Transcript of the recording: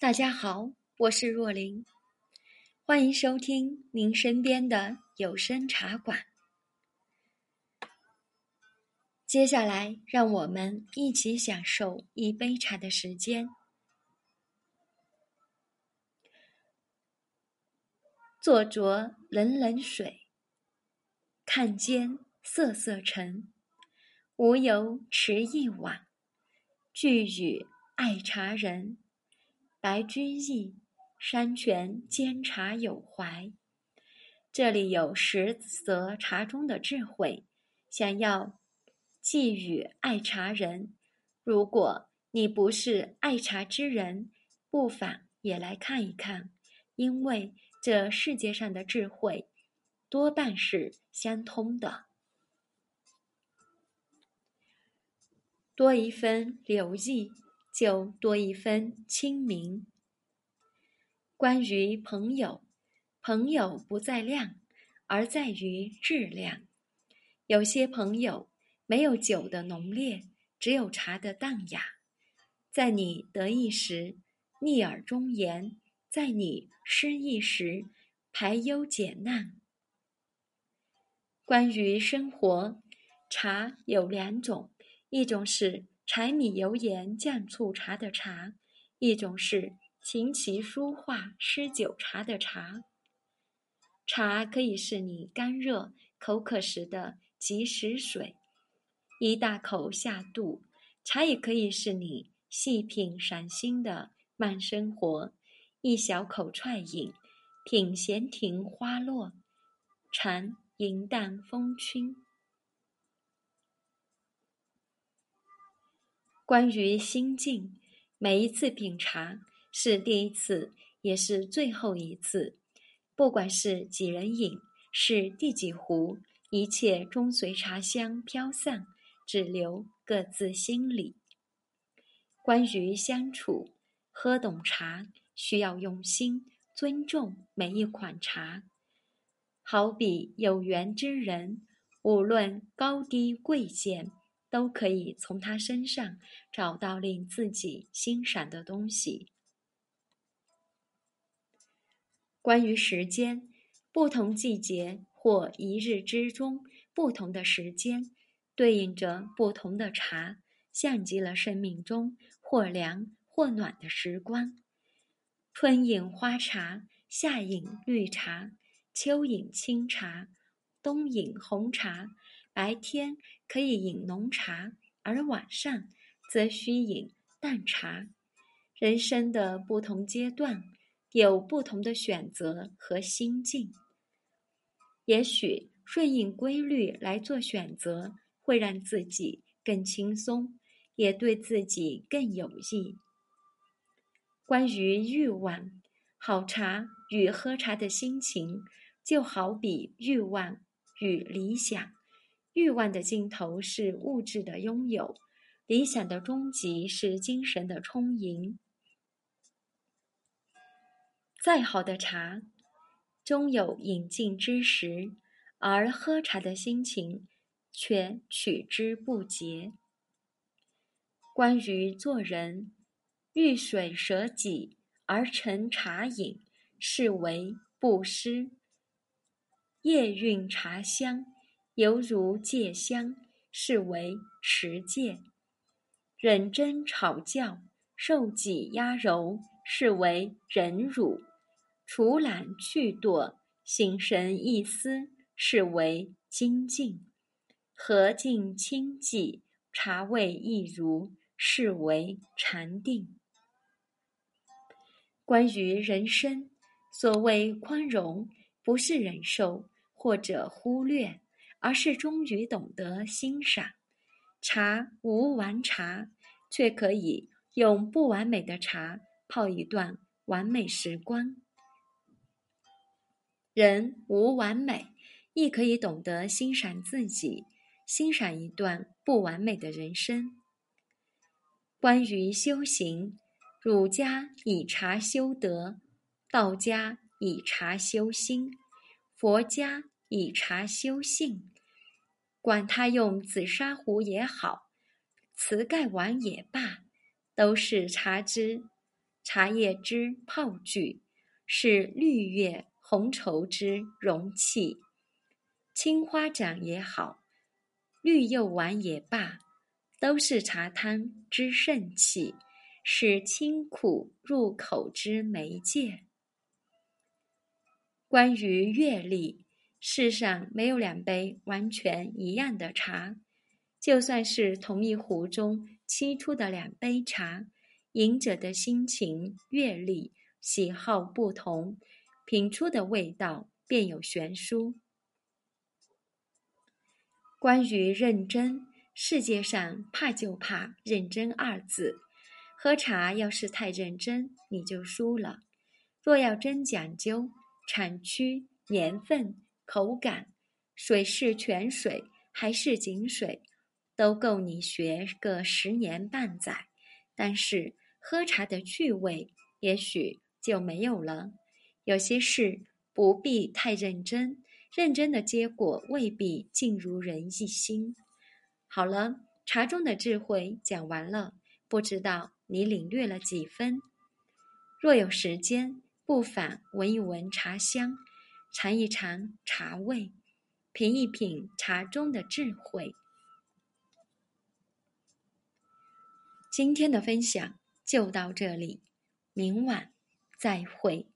大家好，我是若琳，欢迎收听您身边的有声茶馆。接下来，让我们一起享受一杯茶的时间。坐酌冷冷水，看间瑟瑟尘。无由持一碗，俱与爱茶人。白居易，山泉煎茶有怀。这里有十则茶中的智慧，想要寄予爱茶人。如果你不是爱茶之人，不妨也来看一看，因为这世界上的智慧多半是相通的。多一分留意。就多一分清明。关于朋友，朋友不在量，而在于质量。有些朋友没有酒的浓烈，只有茶的淡雅。在你得意时，逆耳忠言；在你失意时，排忧解难。关于生活，茶有两种，一种是。柴米油盐酱醋茶的茶，一种是琴棋书画诗酒茶的茶。茶可以是你干热口渴时的及时水，一大口下肚；茶也可以是你细品赏心的慢生活，一小口踹饮，品闲庭花落，禅云淡风轻。关于心境，每一次品茶是第一次，也是最后一次。不管是几人饮，是第几壶，一切终随茶香飘散，只留各自心里。关于相处，喝懂茶需要用心，尊重每一款茶。好比有缘之人，无论高低贵贱。都可以从他身上找到令自己欣赏的东西。关于时间，不同季节或一日之中不同的时间，对应着不同的茶，像极了生命中或凉或暖的时光。春饮花茶，夏饮绿茶，秋饮清茶，冬饮红茶。白天可以饮浓茶，而晚上则需饮淡茶。人生的不同阶段有不同的选择和心境。也许顺应规律来做选择，会让自己更轻松，也对自己更有益。关于欲望，好茶与喝茶的心情，就好比欲望与理想。欲望的尽头是物质的拥有，理想的终极是精神的充盈。再好的茶，终有饮尽之时，而喝茶的心情却取之不竭。关于做人，遇水舍己而成茶饮，是为布施。夜韵茶香。犹如戒香，是为持戒；忍真吵教，受挤压揉，是为忍辱；除懒去惰，醒神一思，是为精进；和静清寂，茶味一如，是为禅定。关于人生，所谓宽容，不是忍受或者忽略。而是终于懂得欣赏，茶无完茶，却可以用不完美的茶泡一段完美时光。人无完美，亦可以懂得欣赏自己，欣赏一段不完美的人生。关于修行，儒家以茶修德，道家以茶修心，佛家。以茶修性，管他用紫砂壶也好，瓷盖碗也罢，都是茶之茶叶之泡具，是绿叶红绸之容器。青花盏也好，绿釉碗也罢，都是茶汤之盛器，是清苦入口之媒介。关于阅历，世上没有两杯完全一样的茶，就算是同一壶中沏出的两杯茶，饮者的心情、阅历、喜好不同，品出的味道便有悬殊。关于认真，世界上怕就怕“认真”二字。喝茶要是太认真，你就输了；若要真讲究，产区、年份、口感，水是泉水还是井水，都够你学个十年半载。但是喝茶的趣味，也许就没有了。有些事不必太认真。认真的结果未必尽如人意心。好了，茶中的智慧讲完了，不知道你领略了几分？若有时间，不妨闻一闻茶香，尝一尝茶味，品一品茶中的智慧。今天的分享就到这里，明晚再会。